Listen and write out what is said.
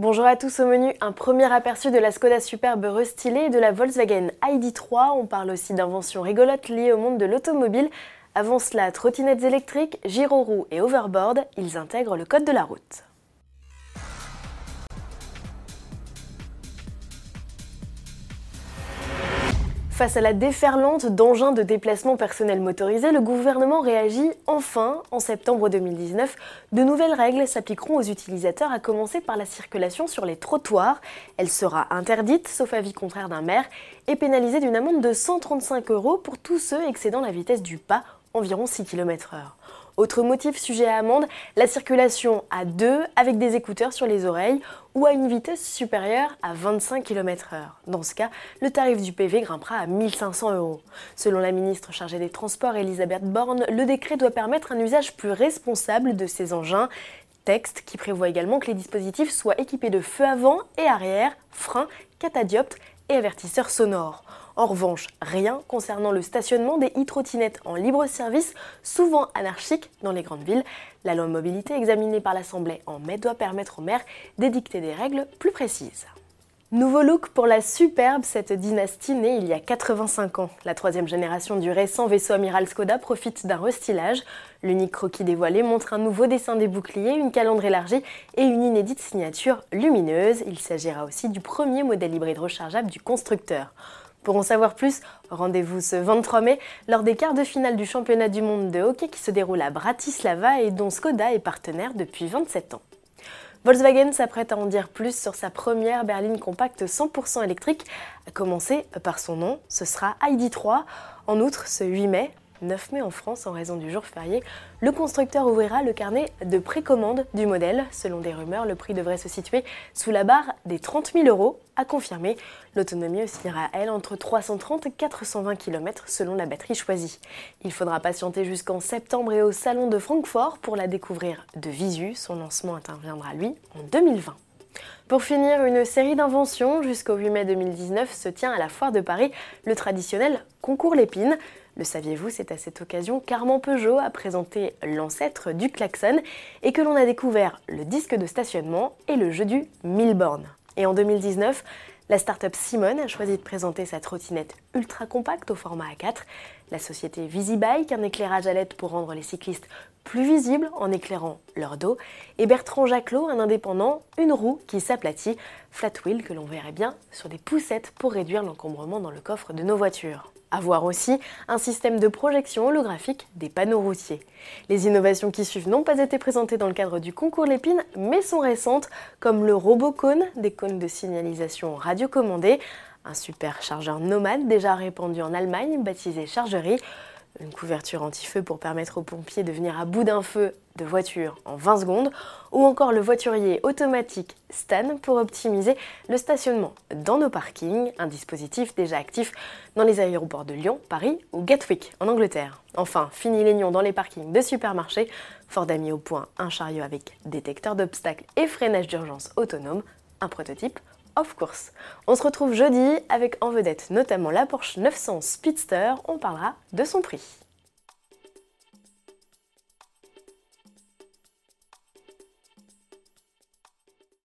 Bonjour à tous au menu, un premier aperçu de la Skoda Superbe restylée et de la Volkswagen ID3. On parle aussi d'inventions rigolotes liées au monde de l'automobile. Avant cela, trottinettes électriques, gyroroues et overboard, ils intègrent le code de la route. Face à la déferlante d'engins de déplacement personnel motorisés, le gouvernement réagit enfin. En septembre 2019, de nouvelles règles s'appliqueront aux utilisateurs, à commencer par la circulation sur les trottoirs. Elle sera interdite, sauf avis contraire d'un maire, et pénalisée d'une amende de 135 euros pour tous ceux excédant la vitesse du pas, environ 6 km/h. Autre motif sujet à amende, la circulation à deux avec des écouteurs sur les oreilles ou à une vitesse supérieure à 25 km/h. Dans ce cas, le tarif du PV grimpera à 1500 euros. Selon la ministre chargée des Transports, Elisabeth Borne, le décret doit permettre un usage plus responsable de ces engins. Texte qui prévoit également que les dispositifs soient équipés de feux avant et arrière, freins, catadioptres et avertisseurs sonores. En revanche, rien concernant le stationnement des e-trottinettes en libre service, souvent anarchiques dans les grandes villes. La loi mobilité examinée par l'Assemblée en mai doit permettre aux maires d'édicter des règles plus précises. Nouveau look pour la superbe, cette dynastie née il y a 85 ans. La troisième génération du récent vaisseau amiral Skoda profite d'un restylage. L'unique croquis dévoilé montre un nouveau dessin des boucliers, une calandre élargie et une inédite signature lumineuse. Il s'agira aussi du premier modèle hybride rechargeable du constructeur. Pour en savoir plus, rendez-vous ce 23 mai lors des quarts de finale du championnat du monde de hockey qui se déroule à Bratislava et dont Skoda est partenaire depuis 27 ans. Volkswagen s'apprête à en dire plus sur sa première berline compacte 100% électrique, à commencer par son nom, ce sera ID3. En outre, ce 8 mai, 9 mai en France en raison du jour férié, le constructeur ouvrira le carnet de précommande du modèle. Selon des rumeurs, le prix devrait se situer sous la barre des 30 000 euros. À confirmer, l'autonomie oscillera elle entre 330 et 420 km selon la batterie choisie. Il faudra patienter jusqu'en septembre et au salon de Francfort pour la découvrir de visu. Son lancement interviendra lui en 2020. Pour finir, une série d'inventions jusqu'au 8 mai 2019 se tient à la foire de Paris, le traditionnel concours Lépine. Le saviez-vous, c'est à cette occasion qu'Armand Peugeot a présenté l'ancêtre du klaxon et que l'on a découvert le disque de stationnement et le jeu du Milborn. Et en 2019, la start-up Simone a choisi de présenter sa trottinette ultra compacte au format A4. La société Visibike, un éclairage à LED pour rendre les cyclistes plus visibles en éclairant leur dos. Et Bertrand Jacquelot, un indépendant, une roue qui s'aplatit, flat wheel que l'on verrait bien sur des poussettes pour réduire l'encombrement dans le coffre de nos voitures. À voir aussi un système de projection holographique des panneaux routiers. Les innovations qui suivent n'ont pas été présentées dans le cadre du concours Lépine, mais sont récentes, comme le Robocone, des cônes de signalisation radiocommandés, un super chargeur nomade déjà répandu en Allemagne, baptisé Chargerie, une couverture anti-feu pour permettre aux pompiers de venir à bout d'un feu de voiture en 20 secondes, ou encore le voiturier automatique Stan pour optimiser le stationnement dans nos parkings, un dispositif déjà actif dans les aéroports de Lyon, Paris ou Gatwick en Angleterre. Enfin, fini les nions dans les parkings de supermarchés, Ford a mis au point un chariot avec détecteur d'obstacles et freinage d'urgence autonome, un prototype of course. On se retrouve jeudi avec en vedette notamment la Porsche 900 Speedster, on parlera de son prix.